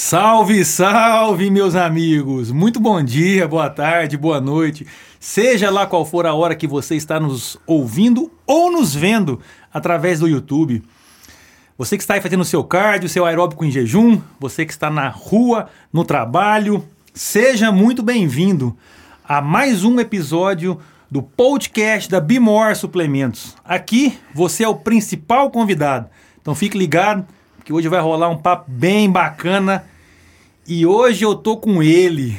Salve, salve, meus amigos! Muito bom dia, boa tarde, boa noite. Seja lá qual for a hora que você está nos ouvindo ou nos vendo através do YouTube. Você que está aí fazendo seu cardio, seu aeróbico em jejum, você que está na rua, no trabalho, seja muito bem-vindo a mais um episódio do podcast da Bimor Suplementos. Aqui você é o principal convidado. Então fique ligado que hoje vai rolar um papo bem bacana. E hoje eu tô com ele,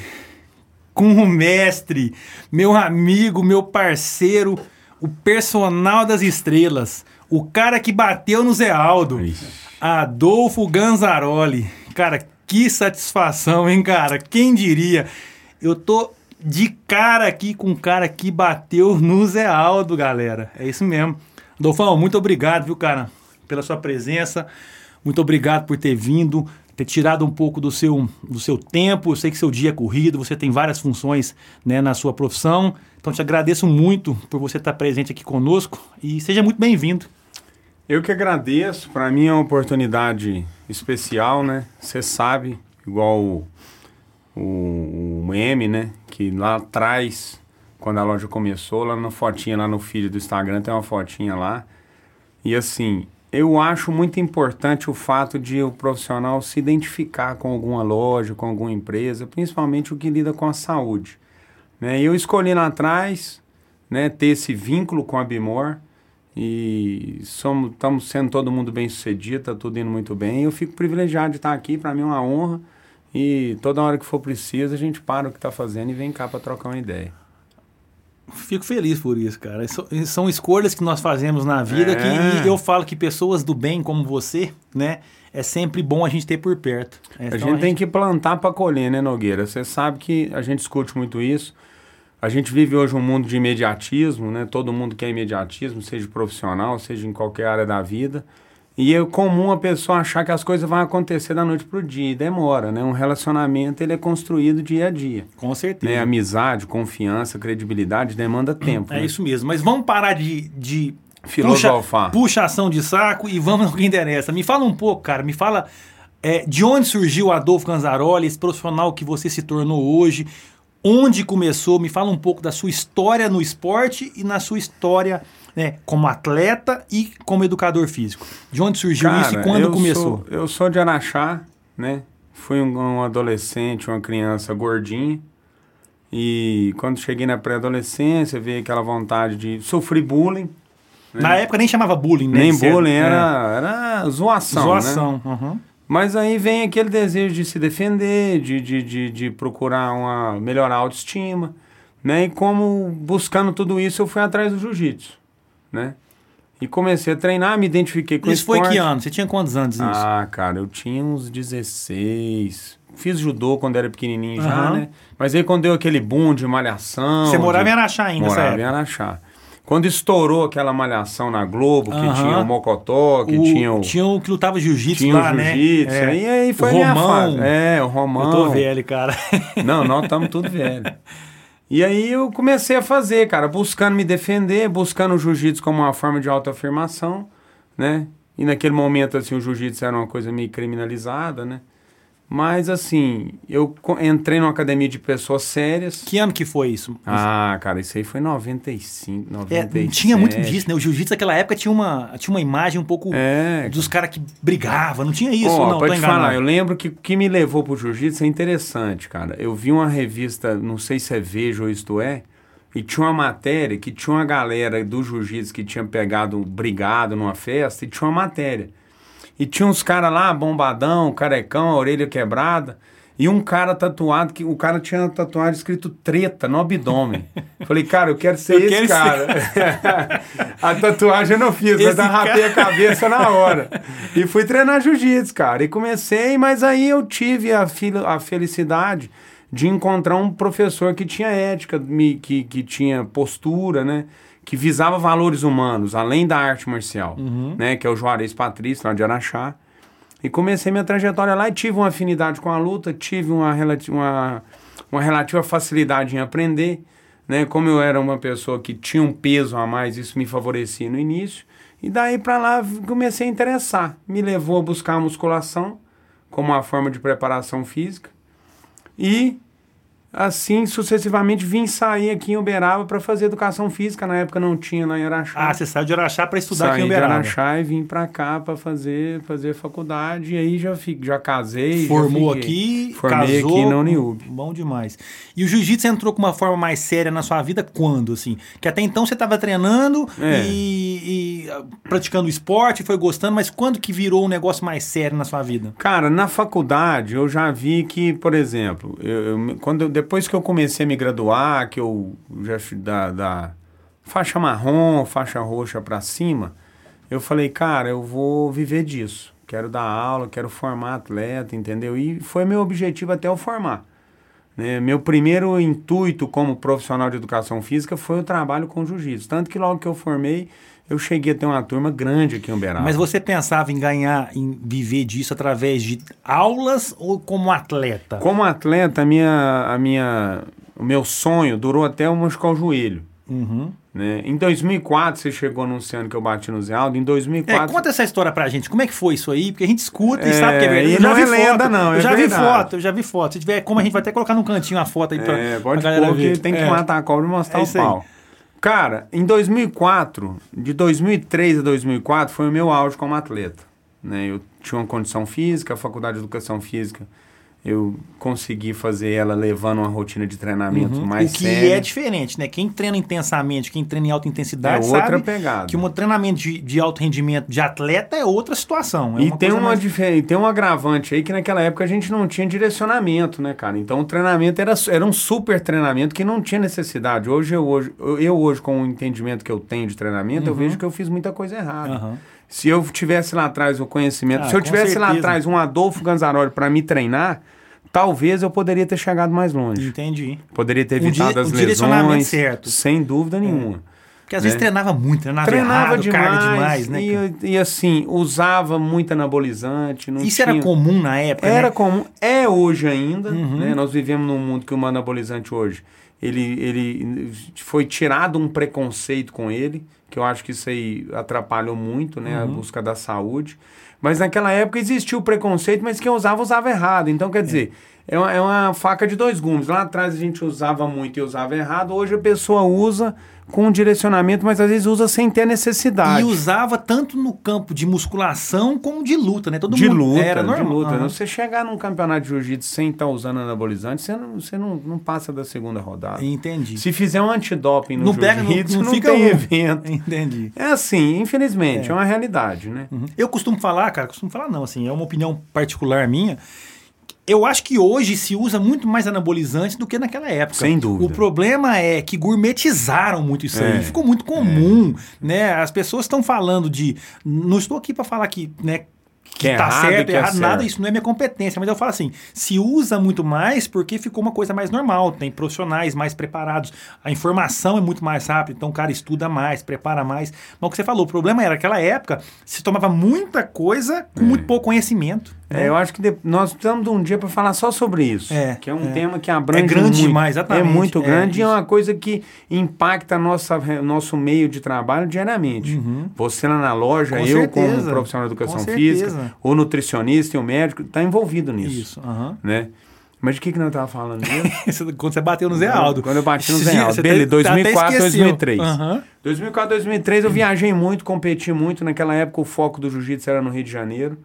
com o mestre, meu amigo, meu parceiro, o personal das estrelas, o cara que bateu no Zé Aldo, Adolfo Ganzaroli. Cara, que satisfação, hein, cara? Quem diria? Eu tô de cara aqui com um cara que bateu no Zé Aldo, galera. É isso mesmo. Adolfão, muito obrigado, viu, cara, pela sua presença. Muito obrigado por ter vindo, ter tirado um pouco do seu, do seu tempo. Eu sei que seu dia é corrido, você tem várias funções né, na sua profissão. Então te agradeço muito por você estar presente aqui conosco e seja muito bem-vindo. Eu que agradeço. Para mim é uma oportunidade especial, né? Você sabe, igual o, o, o M, né? Que lá atrás, quando a loja começou, lá na fotinha, lá no feed do Instagram, tem uma fotinha lá. E assim, eu acho muito importante o fato de o profissional se identificar com alguma loja, com alguma empresa, principalmente o que lida com a saúde. Né? Eu escolhi lá atrás né, ter esse vínculo com a Bimor e somos, estamos sendo todo mundo bem sucedido, está tudo indo muito bem. Eu fico privilegiado de estar aqui, para mim é uma honra. E toda hora que for preciso, a gente para o que está fazendo e vem cá para trocar uma ideia. Fico feliz por isso, cara. São escolhas que nós fazemos na vida é. que eu falo que pessoas do bem como você, né? É sempre bom a gente ter por perto. É, então, a gente a tem gente... que plantar para colher, né, Nogueira? Você sabe que a gente discute muito isso. A gente vive hoje um mundo de imediatismo, né? Todo mundo quer imediatismo, seja profissional, seja em qualquer área da vida. E é comum a pessoa achar que as coisas vão acontecer da noite para o dia, e demora, né? Um relacionamento ele é construído dia a dia. Com certeza. Né? Amizade, confiança, credibilidade demanda tempo. É né? isso mesmo. Mas vamos parar de, de filosofar. Puxa, puxação de saco e vamos no que interessa. Me fala um pouco, cara. Me fala é, de onde surgiu o Adolfo Canzaroli, esse profissional que você se tornou hoje. Onde começou? Me fala um pouco da sua história no esporte e na sua história né, como atleta e como educador físico? De onde surgiu Cara, isso e quando começou? Sou, eu sou de Araxá, né? Fui um, um, adolescente, uma criança gordinha. E quando cheguei na pré-adolescência, veio aquela vontade de sofrer bullying. Né? Na época nem chamava bullying, né? Nem bullying, era, é. era zoação. Zoação. Né? Uhum. Mas aí vem aquele desejo de se defender, de, de, de, de procurar uma, melhorar a autoestima. Né? E como buscando tudo isso, eu fui atrás do jiu-jitsu né? E comecei a treinar, me identifiquei com isso. Isso foi que ano? Você tinha quantos anos isso? Ah, cara, eu tinha uns 16. Fiz judô quando era pequenininho uhum. já, né? Mas aí quando deu aquele boom de malhação... Você morava de... em Araxá ainda, Morava em Araxá. Quando estourou aquela malhação na Globo, que uhum. tinha o Mocotó, que o, tinha o... Tinha o que lutava jiu-jitsu lá, né? jiu-jitsu, é. e aí foi o Romão. minha fase. É, o Romão. Eu tô velho, cara. Não, nós estamos tudo velho. E aí eu comecei a fazer, cara, buscando me defender, buscando o jiu-jitsu como uma forma de autoafirmação, né? E naquele momento, assim, o jiu-jitsu era uma coisa meio criminalizada, né? Mas, assim, eu entrei numa academia de pessoas sérias. Que ano que foi isso? Ah, cara, isso aí foi 95, 97. É, tinha muito disso, né? O jiu-jitsu naquela época tinha uma, tinha uma imagem um pouco é, dos caras que brigavam, não tinha isso, oh, não, pode falar, eu lembro que o que me levou pro jiu-jitsu é interessante, cara. Eu vi uma revista, não sei se é Veja ou Isto É, e tinha uma matéria que tinha uma galera do jiu-jitsu que tinha pegado, brigado numa festa, e tinha uma matéria e tinha uns caras lá, bombadão, carecão, a orelha quebrada. E um cara tatuado, que o cara tinha tatuado escrito treta no abdômen. Falei, cara, eu quero ser eu esse quero cara. Ser. a tatuagem eu não fiz, esse mas eu rapei a cabeça na hora. E fui treinar jiu-jitsu, cara. E comecei, mas aí eu tive a, a felicidade de encontrar um professor que tinha ética, que, que tinha postura, né? Que visava valores humanos, além da arte marcial, uhum. né? Que é o Juarez Patrício, lá de Araxá. E comecei minha trajetória lá e tive uma afinidade com a luta, tive uma, uma, uma relativa facilidade em aprender, né? Como eu era uma pessoa que tinha um peso a mais, isso me favorecia no início. E daí para lá comecei a interessar. Me levou a buscar a musculação, como uma forma de preparação física. E assim sucessivamente vim sair aqui em Uberaba para fazer educação física. Na época não tinha lá em Araxá. Ah, você saiu de Araxá para estudar Saí aqui em de Uberaba. Araxá e vim para cá para fazer fazer faculdade. E aí já fico, já casei. já Formou fiquei. aqui, Formei casou, aqui na Uniub. Bom demais. E o jiu-jitsu entrou com uma forma mais séria na sua vida quando, assim? Que até então você estava treinando É. e, e, ah, praticando esporte, foi gostando, mas quando que virou um negócio mais sério na sua vida? Cara, na faculdade eu já vi que, por exemplo, eu, eu- quando eu- depois que eu comecei a me graduar, que eu já da, da faixa marrom, faixa roxa para cima, eu falei, cara, eu vou viver disso. Quero dar aula, quero formar atleta, entendeu? E foi meu objetivo até eu formar. né? Meu primeiro intuito como profissional de educação física foi o trabalho com jiu-jitsu. Tanto que logo que eu formei, eu cheguei a ter uma turma grande aqui em Uberaba. Mas você pensava em ganhar, em viver disso através de aulas ou como atleta? Como atleta, a minha, a minha, o meu sonho durou até eu machucar o joelho. Uhum. Né? Em 2004, você chegou anunciando que eu bati no Zé Aldo. Em É, 2004... conta essa história pra gente. Como é que foi isso aí? Porque a gente escuta e É, sabe que é verdade. e Eu já não vi é lenda, foto, não, é Eu já verdade. vi foto, eu já vi foto. Se tiver como, a gente vai até colocar num cantinho a foto aí pra, É, pra pode galera pôr ver. tem que É. matar a cobra e mostrar É o isso aí. Cara, em 2004, de 2003 a 2004, foi o meu auge como atleta. Né? Eu tinha uma condição física, a faculdade de educação física, eu consegui fazer ela levando uma rotina de treinamento mais Uhum. o que séria. é diferente, né? Quem treina intensamente, quem treina em alta intensidade, É outra pegada. que um treinamento de, de alto rendimento de atleta é outra situação. É E uma tem, uma mais- e tem um agravante aí que naquela época a gente não tinha direcionamento, né, cara? Então o treinamento era, era um super treinamento que não tinha necessidade. Hoje eu, hoje, eu hoje, com o entendimento que eu tenho de treinamento, eu vejo que eu fiz muita coisa errada. Uhum. Se eu tivesse lá atrás o conhecimento, Ah, se eu tivesse lá certeza. atrás um Adolfo Ganzaroli para me treinar, talvez eu poderia ter chegado mais longe. Entendi. Poderia ter Um evitado di- as um direcionamento lesões, certo. sem dúvida nenhuma. Porque às vezes Né? treinava muito, treinava, Treinava errado, demais, carga demais, né? e, e assim, usava muito anabolizante. Isso tinha... era comum na época, Era né? comum, é hoje ainda, Uhum. né? Nós vivemos num mundo que o anabolizante hoje, ele, ele foi tirado um preconceito com ele, que eu acho que isso aí atrapalhou muito, né? A Uhum. busca da saúde. Mas naquela época existia o preconceito, mas quem usava, usava errado. Então, quer dizer, é uma, é uma faca de dois gumes. Lá atrás a gente usava muito e usava errado, hoje a pessoa usa com direcionamento, mas às vezes usa sem ter necessidade. E usava tanto no campo de musculação como de luta, né? Todo de mundo luta, era de normal. luta. Aham. Você chegar num campeonato de jiu-jitsu sem estar usando anabolizante, você não, você não, não passa da segunda rodada. Entendi. Se fizer um antidoping no não não, jiu-jitsu, não, não, fica tem um. evento. Entendi. É assim, infelizmente, é, uma realidade, né? Uhum. Eu costumo falar, cara, costumo falar não, assim, é uma opinião particular minha. Eu acho que hoje se usa muito mais anabolizante do que naquela época. Sem dúvida. O problema é que gourmetizaram muito isso É. aí. Ficou muito comum, né? As pessoas estão falando de. Não estou aqui para falar que, né? Que, Que é tá errado, certo, que é errado, nada, certo. isso não é minha competência. Mas eu falo assim: se usa muito mais porque ficou uma coisa mais normal. Tem profissionais mais preparados, a informação é muito mais rápida, então o cara estuda mais, prepara mais. Mas o que você falou, o problema era naquela época se tomava muita coisa com muito pouco conhecimento. É, eu acho que de- nós precisamos de um dia para falar só sobre isso. É, que é um é. tema que abrange É grande muito. demais, exatamente. É muito É, grande e é uma coisa que impacta nossa, nosso meio de trabalho diariamente. Você lá na loja, Uhum. Com eu certeza. como profissional de educação física, o nutricionista e o médico, está envolvido nisso. Isso. aham. Né? Mas de que, que nós estávamos falando mesmo? Quando você bateu no Zé Aldo. Quando eu bati no Zé Aldo. Beleza, até- até 2004, esqueceu. 2003. Aham. 2004, 2003 eu viajei muito, competi muito. Naquela época o foco do jiu-jitsu era no Rio de Janeiro.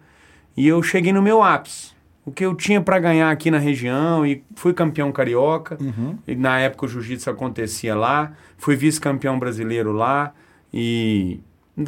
E eu cheguei no meu ápice. O que eu tinha para ganhar aqui na região e fui campeão carioca. Uhum. E na época o jiu-jitsu acontecia lá. Fui vice-campeão brasileiro lá. E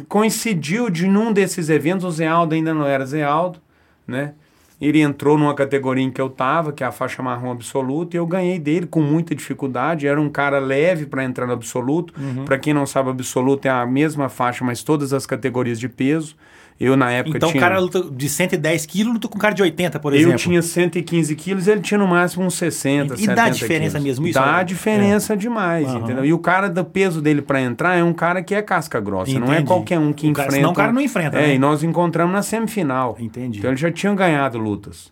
coincidiu de num desses eventos, o Zé Aldo ainda não era Zé Aldo, né? Ele entrou numa categoria em que eu tava, que é a faixa marrom absoluta, e eu ganhei dele com muita dificuldade. Era um cara leve para entrar no absoluto. Uhum. Para quem não sabe, absoluto é a mesma faixa, mas todas as categorias de peso. Eu, na época, Então tinha... o cara luta de 110 quilos luta com um cara de 80, por exemplo. Eu tinha 115 quilos, ele tinha no máximo uns 60, E- e dá 70 diferença quilos. mesmo isso? Dá É. diferença demais, Aham. entendeu? E o cara do peso dele para entrar é um cara que é casca grossa, não é Entendi. qualquer um que O cara- enfrenta. senão o cara não enfrenta, É, né? e nós encontramos na semifinal. Entendi. Então eles já tinham ganhado lutas.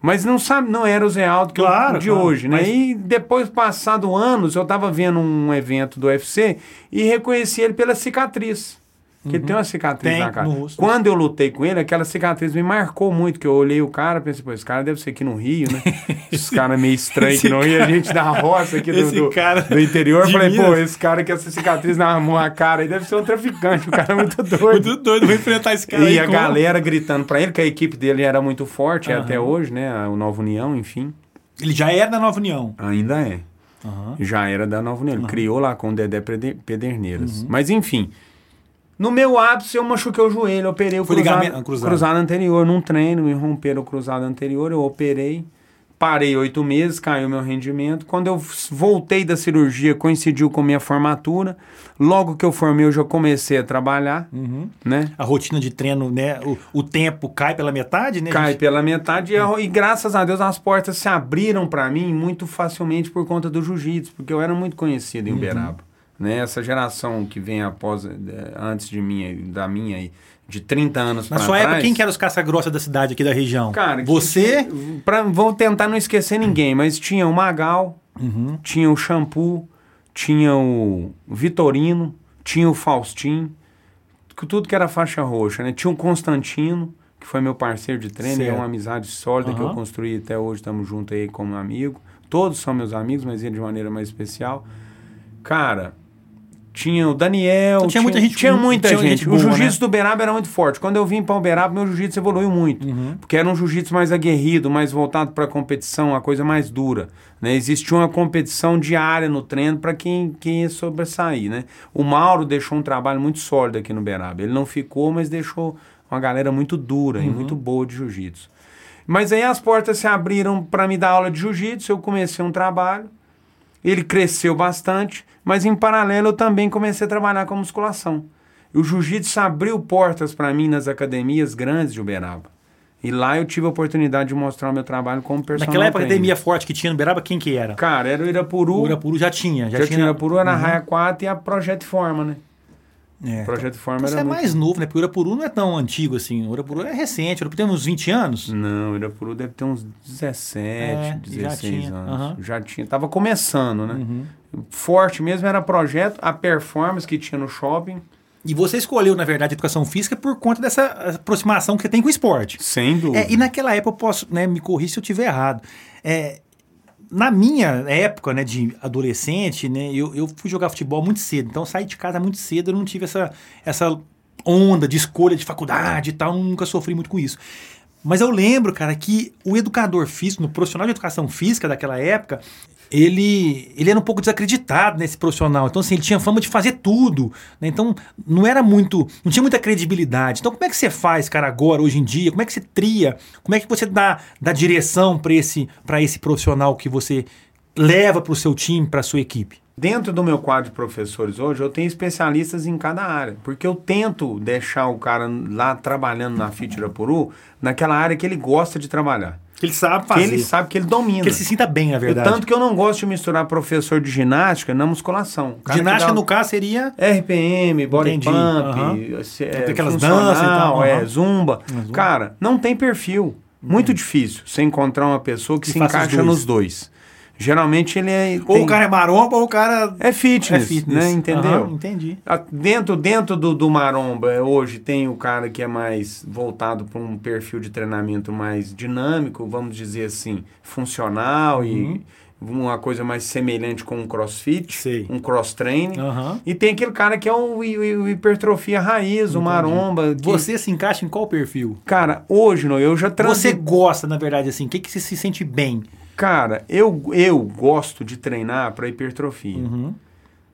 Mas não sabe, não era o Zé Aldo que eu- Claro, de claro, hoje, né? mas- E depois, passado anos, eu tava vendo um evento do UFC e reconheci ele pela cicatriz. Que ele tem uma cicatriz Tem, na cara. Quando eu lutei com ele, aquela cicatriz me marcou muito, que eu olhei o cara e pensei, pô, esse cara deve ser aqui no Rio, né? Esses caras meio estranhos que esse não Rio, a gente da roça aqui do, esse do, cara do interior. Falei, pô, Minas. esse cara com essa cicatriz na mão, a cara aí deve ser um traficante, o cara é muito doido. Muito doido, vou enfrentar esse cara E aí. a como? galera gritando pra ele, que a equipe dele era muito forte, é Aham. até hoje, né? O Nova União, enfim. Ele já era da Nova União. Ainda é. Aham. Já era da Nova União. Ele criou lá com o Dedé Pede- Pederneiras. Uhum. Mas enfim. No meu ápice, eu machuquei o joelho, operei o Foi cruzado, cruzado. cruzado anterior num treino, me romperam o cruzado anterior, eu operei. Parei oito meses, caiu meu rendimento. Quando eu voltei da cirurgia, coincidiu com minha formatura. Logo que eu formei, eu já comecei a trabalhar, Uhum. né? A rotina de treino, né? O, o tempo cai pela metade, né? Cai gente? pela metade e, eu- e graças a Deus as portas se abriram para mim muito facilmente por conta do jiu-jitsu, porque eu era muito conhecido em Uhum. Né? Essa geração que vem após, eh, antes de mim, da minha, aí, de 30 anos Na sua época, quem que era os caça-grossa da cidade aqui da região? Cara, que- Você? Pra, vou tentar não esquecer ninguém, mas tinha o Magal, Uhum. tinha o Shampoo, tinha o Vitorino, tinha o Faustin, que tudo que era faixa roxa, né? Tinha o Constantino, que foi meu parceiro de treino, é Certo. uma amizade sólida que eu construí até hoje, estamos juntos aí como amigo. Todos são meus amigos, mas ele de maneira mais especial. Cara, tinha o Daniel, Então tinha muita gente- tinha muita tinha gente. gente o boa, jiu-jitsu né? do Uberaba era muito forte. Quando eu vim para Uberaba, meu jiu-jitsu evoluiu muito. Uhum. Porque era um jiu-jitsu mais aguerrido, mais voltado para a competição, uma coisa mais dura. Né? Existia uma competição diária no treino para quem, quem ia sobressair. Né? O Mauro deixou um trabalho muito sólido aqui no Uberaba. Ele não ficou, mas deixou uma galera muito dura Uhum. e muito boa de jiu-jitsu. Mas aí as portas se abriram para me dar aula de jiu-jitsu, eu comecei um trabalho. Ele cresceu bastante, mas em paralelo eu também comecei a trabalhar com musculação. E o jiu-jitsu abriu portas para mim nas academias grandes de Uberaba. E lá eu tive a oportunidade de mostrar o meu trabalho como personal Naquela época, a academia forte que tinha no Beraba, quem que era? Cara, era o Irapuru. O Urapuru já tinha. Já, já tinha o Irapuru, era a Uhum. Raia 4 e a Projeto Forma, né? É. Projeto Forma Então, Você era é muito... mais novo, né? Porque o Urapuru não é tão antigo assim. O Urapuru é recente. O Urapuru tem uns 20 anos. Não, o Irapuru deve ter uns 17, É, já 16 tinha, anos. aham. Já tinha. Tava começando, né? Uhum. Forte mesmo era projeto, a performance que tinha no shopping. E você escolheu, na verdade, a educação física por conta dessa aproximação que você tem com o esporte. Sem dúvida. É, e naquela época eu posso, né, me corrigir se eu estiver errado. É, na minha época, né, de adolescente, né, eu, eu fui jogar futebol muito cedo. Então eu saí de casa muito cedo, eu não tive essa, essa onda de escolha de faculdade e tal, nunca sofri muito com isso. Mas eu lembro, cara, que o educador físico, no profissional de educação física daquela época, ele, ele era um pouco desacreditado nesse profissional. Então, assim, ele tinha fama de fazer tudo. né? Então, não era muito. Não tinha muita credibilidade. Então, como é que você faz, cara, agora, hoje em dia? Como é que você tria? Como é que você dá, dá direção para esse, esse profissional que você leva para o seu time, para a sua equipe? Dentro do meu quadro de professores hoje, eu tenho especialistas em cada área. Porque eu tento deixar o cara lá trabalhando na FIT Irapuru naquela área que ele gosta de trabalhar. Que ele sabe Que fazer. ele sabe que ele domina. Que ele se sinta bem, na verdade. tanto que eu não gosto de misturar professor de ginástica na musculação. Que Ginástica, dá- no caso, seria. RPM, body Entendi, pump, se- é, aquelas danças e tal, é, aham. zumba. zumba. Cara, não tem perfil. Muito difícil você encontrar uma pessoa que Que se encaixa dois. nos dois. Geralmente ele é. Ou tem- o cara é maromba ou o cara é fitness, é fitness. né? Entendeu? Aham, entendi. Dentro, dentro do, do maromba, eh, hoje tem o cara que é mais voltado para um perfil de treinamento mais dinâmico, vamos dizer assim, funcional Uhum. e uma coisa mais semelhante com um crossfit, Sei. um cross-training. Aham. E tem aquele cara que é o, hi- hi- hipertrofia raiz, o maromba. que- Você se encaixa em qual perfil? Cara, hoje, no, eu já Você transitei. gosta, na verdade, assim, o que, que você se sente bem? Cara, eu, eu gosto de treinar para hipertrofia. Uhum.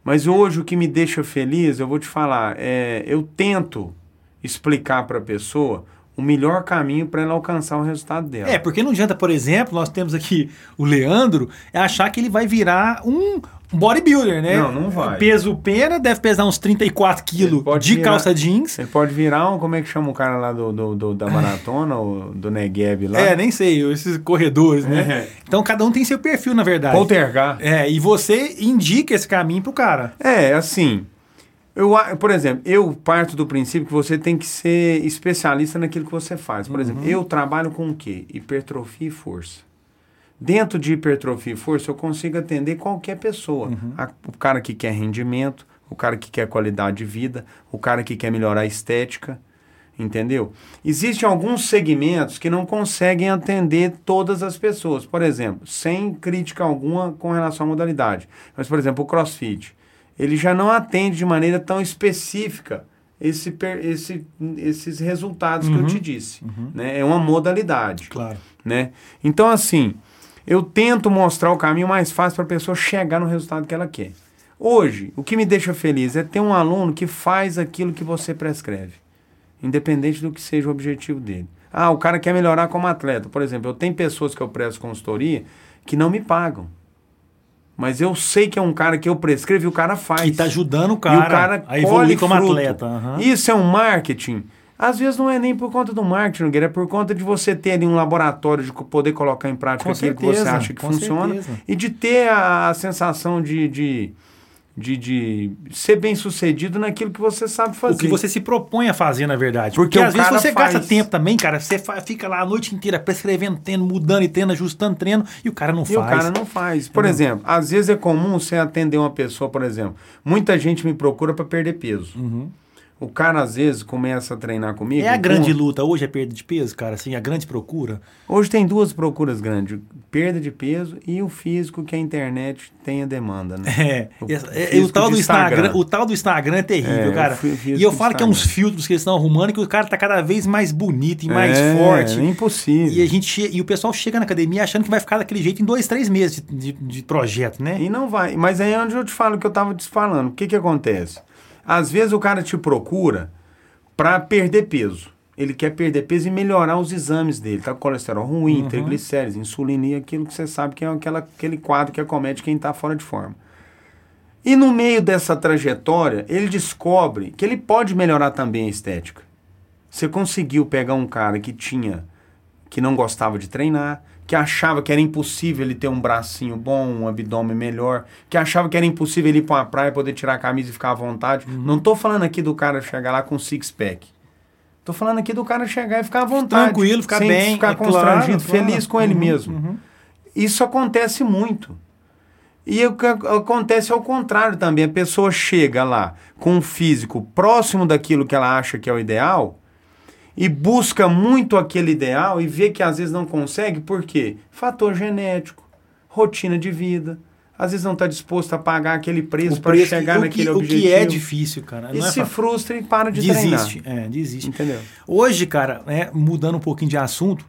Mas hoje o que me deixa feliz, eu vou te falar, é eu tento explicar para a pessoa o melhor caminho para ela alcançar o resultado dela. É, porque não adianta, por exemplo, nós temos aqui o Leandro, é achar que ele vai virar um bodybuilder, né? Não, não vai. Peso pena, deve pesar uns 34 Ele quilos de virar- calça jeans. Você pode virar um, como é que chama o cara lá do, do, do- da maratona, o, do Negev lá? É, nem sei, esses corredores, né? É. Então cada um tem seu perfil, na verdade. Poltergar. É, e você indica esse caminho pro cara. É, assim, eu, por exemplo, eu parto do princípio que você tem que ser especialista naquilo que você faz. Por exemplo, eu trabalho com o quê? Hipertrofia e força. Dentro de hipertrofia e força, eu consigo atender qualquer pessoa. A- o cara que quer rendimento, o cara que quer qualidade de vida, o cara que quer melhorar a estética, entendeu? Existem alguns segmentos que não conseguem atender todas as pessoas, por exemplo, sem crítica alguma com relação à modalidade. Mas, por exemplo, o CrossFit, ele já não atende de maneira tão específica esse, esse, esses resultados uhum, que eu te disse. Uhum. Né? É uma modalidade. Claro. Né? Então, assim, eu tento mostrar o caminho mais fácil para a pessoa chegar no resultado que ela quer. Hoje, o que me deixa feliz é ter um aluno que faz aquilo que você prescreve, independente do que seja o objetivo dele. Ah, o cara quer melhorar como atleta. Por exemplo, eu tenho pessoas que eu presto consultoria que não me pagam. Mas eu sei que é um cara que eu prescrevo e o cara faz. Que está ajudando o cara, o cara a evoluir como fruto. atleta. Uhum. Isso é um marketing às vezes não é nem por conta do marketing, Nogueira, é por conta de você ter ali um laboratório de poder colocar em prática com aquilo certeza, que você acha que funciona certeza. e de ter a, a sensação de, de, de, de, ser bem sucedido naquilo que você sabe fazer. O que você se propõe a fazer, na verdade. Porque, Porque às vezes você faz... gasta tempo também, cara. Você fica lá a noite inteira prescrevendo treino, mudando e treino, ajustando treino, e o cara não e faz. E o cara não faz. Por exemplo, às vezes é comum você atender uma pessoa, por exemplo. Muita gente me procura para perder peso. Uhum. O cara, às vezes, começa a treinar comigo. É a grande com... luta hoje, é perda de peso, cara? Assim, a grande procura? Hoje tem duas procuras grandes: perda de peso e o físico que a internet tem a demanda, né? É. O, é, o tal do Instagram. Instagram. O tal do Instagram é terrível, é, cara. E eu falo que é uns filtros que eles estão arrumando que o cara tá cada vez mais bonito e mais é, forte. É impossível. E, a gente, e o pessoal chega na academia achando que vai ficar daquele jeito em dois, três meses de, de, de projeto, né? E não vai. Mas aí é onde eu te falo que eu tava te falando. O que que acontece? Às vezes o cara te procura para perder peso. Ele quer perder peso e melhorar os exames dele. Tá com colesterol ruim, uhum. triglicérides, insulina e aquilo que você sabe que é aquela, aquele quadro que acomete quem está fora de forma. E no meio dessa trajetória, ele descobre que ele pode melhorar também a estética. Você conseguiu pegar um cara que tinha, que não gostava de treinar, que achava que era impossível ele ter um bracinho bom, um abdômen melhor, que achava que era impossível ele ir para uma praia, poder tirar a camisa e ficar à vontade. Uhum. Não tô falando aqui do cara chegar lá com six-pack. Tô falando aqui do cara chegar e ficar à vontade. Tranquilo, ficar bem. ficar é constrangido, claro, feliz claro. com ele uhum, mesmo. Uhum. Isso acontece muito. E o que acontece ao contrário também. A pessoa chega lá com um físico próximo daquilo que ela acha que é o ideal e busca muito aquele ideal e vê que às vezes não consegue, por quê? Fator genético, rotina de vida. Às vezes não está disposto a pagar aquele preço para chegar que, naquele o objetivo. O que é difícil, cara. e é se frustra e para de desiste, treinar. É, desiste. Entendeu? Hoje, cara, né, mudando um pouquinho de assunto,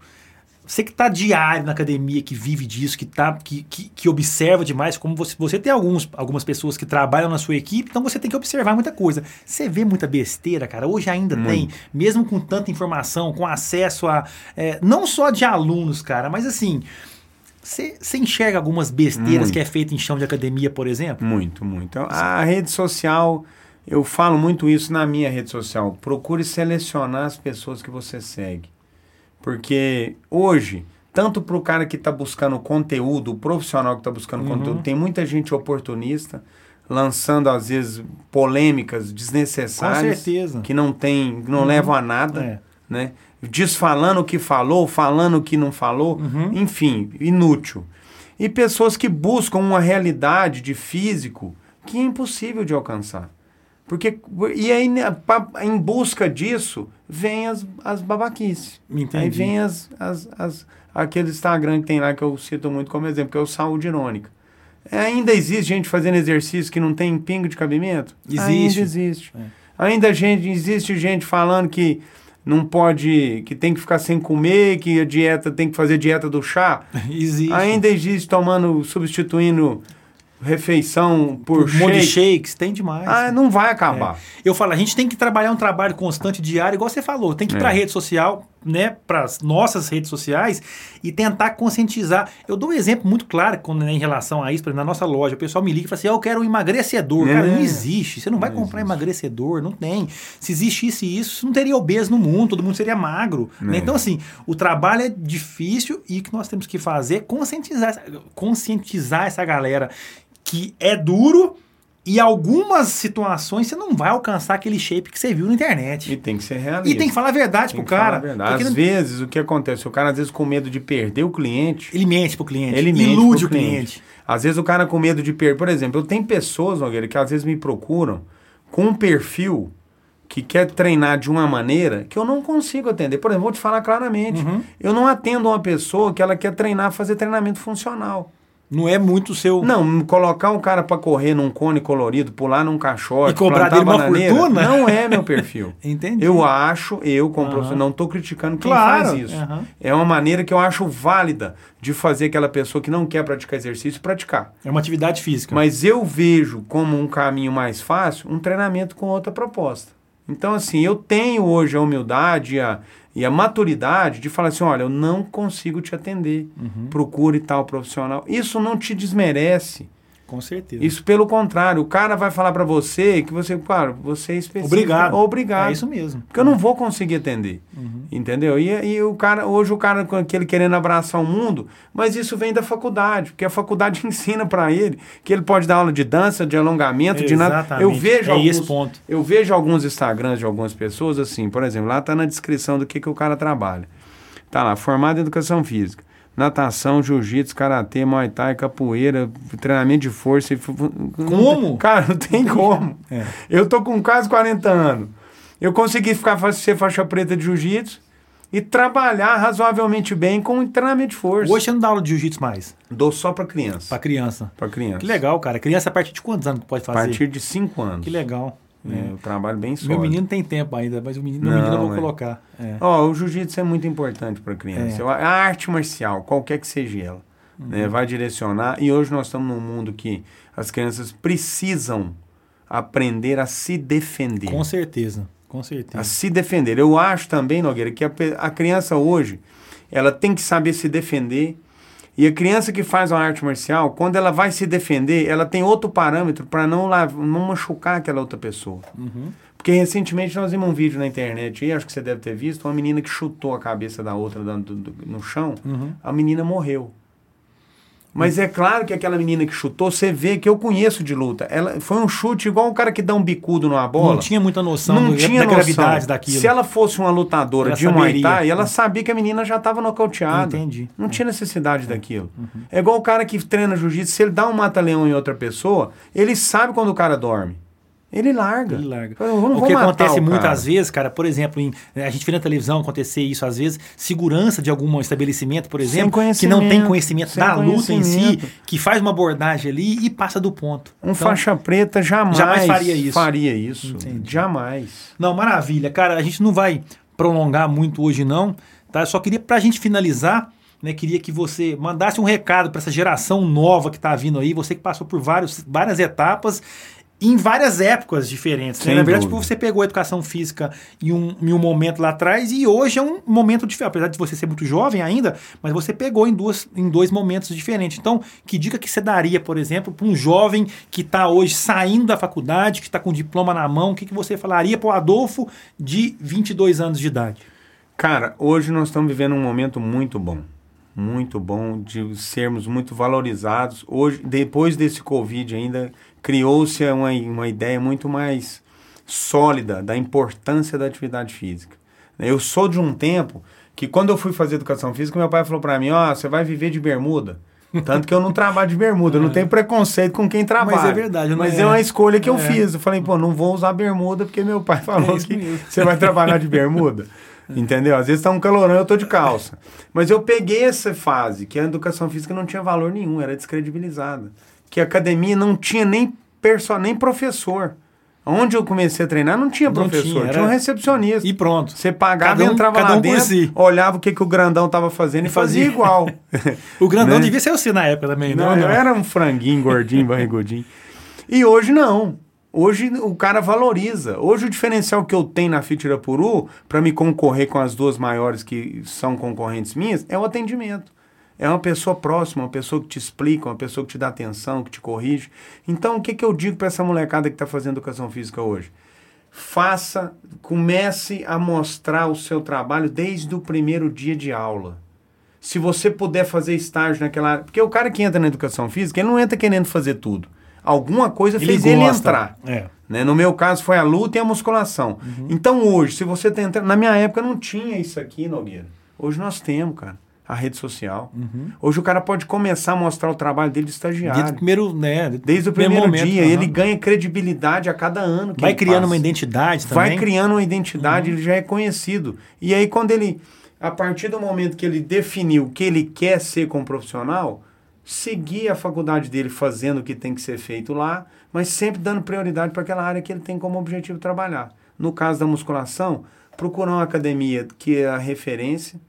você que está diário na academia, que vive disso, que, tá, que, que, que, observa demais, como você, você tem alguns, algumas pessoas que trabalham na sua equipe, então você tem que observar muita coisa. Você vê muita besteira, cara. Hoje ainda hum. tem, mesmo com tanta informação, com acesso a. É, não só de alunos, cara, mas assim. Você, enxerga algumas besteiras muito. que é feita em chão de academia, por exemplo? Muito, muito. A rede social, eu falo muito isso na minha rede social. Procure selecionar as pessoas que você segue. Porque hoje, tanto para o cara que está buscando conteúdo, o profissional que está buscando uhum. conteúdo, tem muita gente oportunista lançando às vezes polêmicas desnecessárias que não tem, não uhum. levam a nada, é. né? Desfalando o que falou, falando o que não falou, uhum. enfim, inútil. E pessoas que buscam uma realidade de físico que é impossível de alcançar. Porque, e aí, né, em busca disso, vem as, as babaquices. Entendi. Aí vem as, as, as, aquele Instagram que tem lá que eu cito muito como exemplo, que é o Saúde Irônica. É, ainda existe gente fazendo exercício que não tem pingo de cabimento? Existe. Ainda existe. É. Ainda gente, existe gente falando que não pode, que tem que ficar sem comer, que a dieta tem que fazer dieta do chá. existe. Ainda existe tomando, substituindo refeição por, por shake. shakes, tem demais. Ah, não vai acabar. É. Eu falo, a gente tem que trabalhar um trabalho constante diário, igual você falou, tem que ir para a é. rede social, né, para as nossas redes sociais e tentar conscientizar. Eu dou um exemplo muito claro quando né, em relação a isso, exemplo, na nossa loja, o pessoal me liga e fala assim: "Eu quero um emagrecedor". É. Cara, não existe. Você não vai não comprar existe. emagrecedor, não tem. Se existisse isso, não teria obeso no mundo, todo mundo seria magro. Né? Então assim, o trabalho é difícil e o que nós temos que fazer é conscientizar, conscientizar essa galera que é duro E algumas situações você não vai alcançar aquele shape que você viu na internet. E tem que ser realista. E tem que falar a verdade Tem pro cara. verdade. Às não- vezes, o que acontece? O cara, às vezes, com medo de perder o cliente, Ele mente pro cliente. ele mente ilude pro o cliente. Às vezes, o cara com medo de perder... Por exemplo, eu tenho pessoas, Nogueira, que às vezes me procuram com um perfil que quer treinar de uma maneira que eu não consigo atender. Por exemplo, vou te falar claramente. Uhum. Eu não atendo uma pessoa que ela quer treinar, fazer treinamento funcional. Não é muito o seu. Não, colocar um cara pra correr num cone colorido, pular num caixote, E cobrar dele uma bananeira, fortuna? não é meu perfil. Entendi. Eu acho, eu como Aham. professor, não tô criticando quem Claro, faz isso. aham. É uma maneira que eu acho válida de fazer aquela pessoa que não quer praticar exercício praticar. É uma atividade física. Mas eu vejo como um caminho mais fácil um treinamento com outra proposta. Então, assim, eu tenho hoje a humildade a, e a maturidade de falar assim: olha, eu não consigo te atender. Uhum. Procure tal profissional. Isso não te desmerece. Com certeza. Isso pelo contrário, o cara vai falar pra você que você, claro, você é específico. Obrigado. Obrigado. É isso mesmo. Porque eu não vou conseguir atender. Uhum. Entendeu? E, e o cara, hoje o cara com aquele querendo abraçar o mundo, mas isso vem da faculdade, porque a faculdade ensina pra ele que ele pode dar aula de dança, de alongamento, de nada. Eu vejo É alguns, esse ponto. eu vejo alguns Instagrams de algumas pessoas assim, por exemplo, lá tá na descrição do que que o cara trabalha. Tá lá, formado em educação física, natação, jiu-jitsu, karatê, muay thai, capoeira, treinamento de força. Como? Cara, não tem como. É. Eu tô com quase 40 anos. Eu consegui ficar ser faixa preta de jiu-jitsu e trabalhar razoavelmente bem com treinamento de força. Hoje você não dá aula de jiu-jitsu mais. Dou só pra criança. Pra criança. Pra criança. Que legal, cara. Criança a partir de quantos anos pode A fazer? partir de 5 anos. Que legal. É, eu trabalho bem sólido. Meu menino tem tempo ainda, mas o menino, meu Não, menino eu vou é. colocar. É. Ó, o jiu-jitsu é muito importante para criança. É. A arte marcial, qualquer que seja ela, né, vai direcionar. E hoje nós estamos num mundo que as crianças precisam aprender a se defender. Com certeza. Com A certeza. se defender. Eu acho também, Nogueira, que a, a criança hoje, ela tem que saber se defender. E a criança que faz uma arte marcial, quando ela vai se defender, ela tem outro parâmetro para não, não machucar aquela outra pessoa. Uhum. Porque recentemente nós vimos um vídeo na internet, e acho que você deve ter visto, uma menina que chutou a cabeça da outra no chão, Uhum. a menina morreu. Mas é claro que aquela menina que chutou, você vê que eu conheço de luta. Ela foi um chute igual o cara que dá um bicudo numa bola. Não tinha muita noção Não do- tinha da gravidade noção. daquilo. Se ela fosse uma lutadora Ela de Muay saberia. Thai, ela sabia que a menina já estava nocauteada. Entendi. Não tinha necessidade daquilo. É igual o cara que treina jiu-jitsu, se ele dá um mata-leão em outra pessoa, ele sabe quando o cara dorme. Ele larga. Ele larga. O que acontece o muitas vezes, cara, por exemplo, em- a gente vê na televisão acontecer isso às vezes, segurança de algum estabelecimento, por exemplo, que não tem conhecimento, da luta em si, que faz uma abordagem ali e passa do ponto. Um Então, faixa preta jamais, jamais faria isso. faria isso. Entendi. Jamais. Não, maravilha. Cara, a gente não vai prolongar muito hoje, não. Tá? Eu só queria, pra gente finalizar, né, queria que você mandasse um recado para essa geração nova que tá vindo aí, você que passou por vários, várias etapas. Em várias épocas diferentes. né? Na verdade, tipo, você pegou a educação física em um, em um momento lá atrás e hoje é um momento diferente. Apesar de você ser muito jovem ainda, mas você pegou em, duas, em dois momentos diferentes. Então, que dica que você daria, por exemplo, para um jovem que está hoje saindo da faculdade, que está com o diploma na mão, o que, que você falaria para o Adolfo de 22 anos de idade? Cara, hoje nós estamos vivendo um momento muito bom. Muito bom de sermos muito valorizados. Hoje, depois desse Covid ainda, criou-se uma, uma ideia muito mais sólida da importância da atividade física. Eu sou de um tempo que quando eu fui fazer educação física, meu pai falou para mim, ó, você vai viver de bermuda. Tanto que eu não trabalho de bermuda, eu não tenho preconceito com quem trabalha. é verdade, Mas é. é uma escolha que eu É. fiz. Eu falei, pô, não vou usar bermuda porque meu pai falou isso que mesmo. você vai trabalhar de bermuda. Entendeu? Às vezes tá um calorão eu tô de calça. Mas eu peguei essa fase que a educação física não tinha valor nenhum, era descredibilizada. Que a academia não tinha nem, perso nem professor. Onde eu comecei a treinar não tinha professor, tinha, tinha, era- um recepcionista. E pronto. Você pagava, um- entrava cada lá um dentro, si. olhava o que, que o grandão tava fazendo e fazia, fazia. igual. O grandão Né? devia ser você na época também, Não, não? eu não. era um franguinho, gordinho, barrigudinho. E hoje não. Hoje o cara valoriza. Hoje o diferencial que eu tenho na Fit Irapuru, para me concorrer com as duas maiores que são concorrentes minhas, é o atendimento. É uma pessoa próxima, uma pessoa que te explica, uma pessoa que te dá atenção, que te corrige. Então, o que, que eu digo para essa molecada que está fazendo educação física hoje? Faça, comece a mostrar o seu trabalho desde o primeiro dia de aula se você puder fazer estágio naquela área. Porque o cara que entra na educação física, ele não entra querendo fazer tudo. Alguma coisa Ele fez ele gosta. entrar. É. Né? No meu caso foi a luta e a musculação. Então hoje, se você tá entrando. Na minha época não tinha isso aqui, Nogueira. Hoje nós temos, cara. A rede social. Hoje o cara pode começar a mostrar o trabalho dele de estagiário. Desde o primeiro, né? Desde o primeiro momento, dia. Ele ganha credibilidade a cada ano. Que vai ele criando passa. uma identidade também. Vai criando uma identidade, ele já é conhecido. E aí, quando ele, a partir do momento que ele definiu o que ele quer ser como profissional, seguir a faculdade dele fazendo o que tem que ser feito lá, mas sempre dando prioridade para aquela área que ele tem como objetivo trabalhar. No caso da musculação, procurar uma academia que é a referência,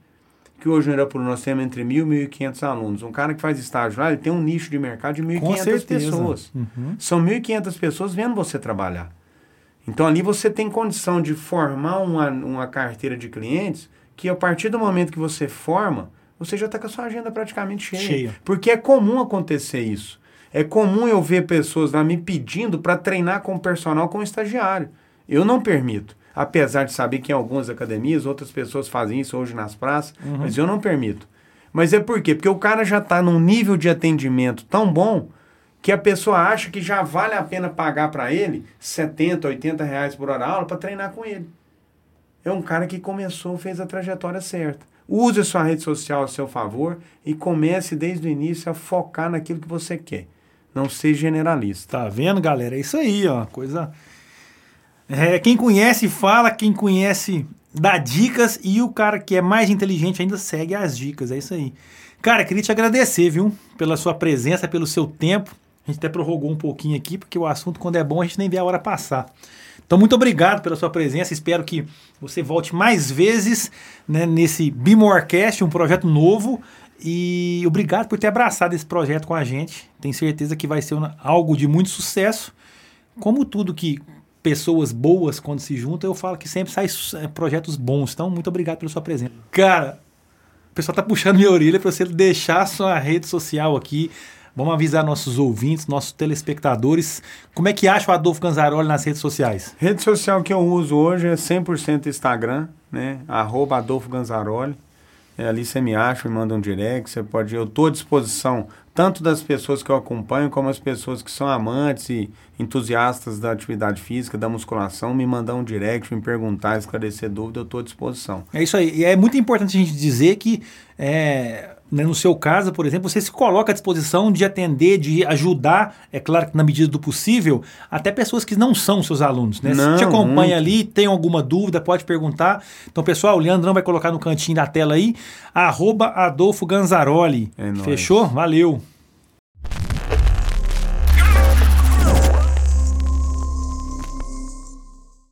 que hoje no Irapuru nós temos entre 1.000 e 1.500 alunos. Um cara que faz estágio lá, ele tem um nicho de mercado de 1.500 certeza. pessoas. Uhum. São 1.500 pessoas vendo você trabalhar. Então ali você tem condição de formar uma, uma carteira de clientes que a partir do momento que você forma, você já está com a sua agenda praticamente cheia. Cheia. Porque é comum acontecer isso. É comum eu ver pessoas lá me pedindo para treinar com personal como estagiário. Eu não permito. Apesar de saber que em algumas academias outras pessoas fazem isso hoje nas praças, mas eu não permito. Mas é por quê? Porque o cara já está num nível de atendimento tão bom que a pessoa acha que já vale a pena pagar para ele 70, 80 reais por hora aula para treinar com ele. É um cara que começou, fez a trajetória certa. Use a sua rede social a seu favor e comece desde o início a focar naquilo que você quer. Não seja generalista. Tá vendo, galera? É isso aí, ó. Coisa. É, quem conhece fala, quem conhece dá dicas e o cara que é mais inteligente ainda segue as dicas. É isso aí. Cara, queria te agradecer, viu? Pela sua presença, pelo seu tempo. A gente até prorrogou um pouquinho aqui, porque o assunto, quando é bom, a gente nem vê a hora passar. Então, muito obrigado pela sua presença. Espero que você volte mais vezes né, nesse Bimorecast, um projeto novo. E obrigado por ter abraçado esse projeto com a gente. Tenho certeza que vai ser algo de muito sucesso. Como tudo que pessoas boas, quando se juntam, eu falo que sempre sai é, projetos bons. Então, muito obrigado pela sua presença. Cara, o pessoal tá puxando minha orelha para você deixar sua rede social aqui. Vamos avisar nossos ouvintes, nossos telespectadores. Como é que acha o Adolfo Ganzaroli nas redes sociais? Rede social que eu uso hoje é 100% Instagram, né? Arroba Adolfo Ganzaroli. É, ali você me acha, me manda um direct, você pode. Eu estou à disposição tanto das pessoas que eu acompanho, como as pessoas que são amantes e entusiastas da atividade física, da musculação, me mandar um direct, me perguntar, esclarecer dúvida, eu estou à disposição. É isso aí. E é muito importante a gente dizer que, é, no seu caso, por exemplo, você se coloca à disposição de atender, de ajudar, é claro que na medida do possível, até pessoas que não são seus alunos. Né? Não, se te acompanha ali, tem alguma dúvida, pode perguntar. Então, pessoal, o Leandrão vai colocar no cantinho da tela aí, arroba Adolfo Ganzaroli. É. Fechou? Valeu.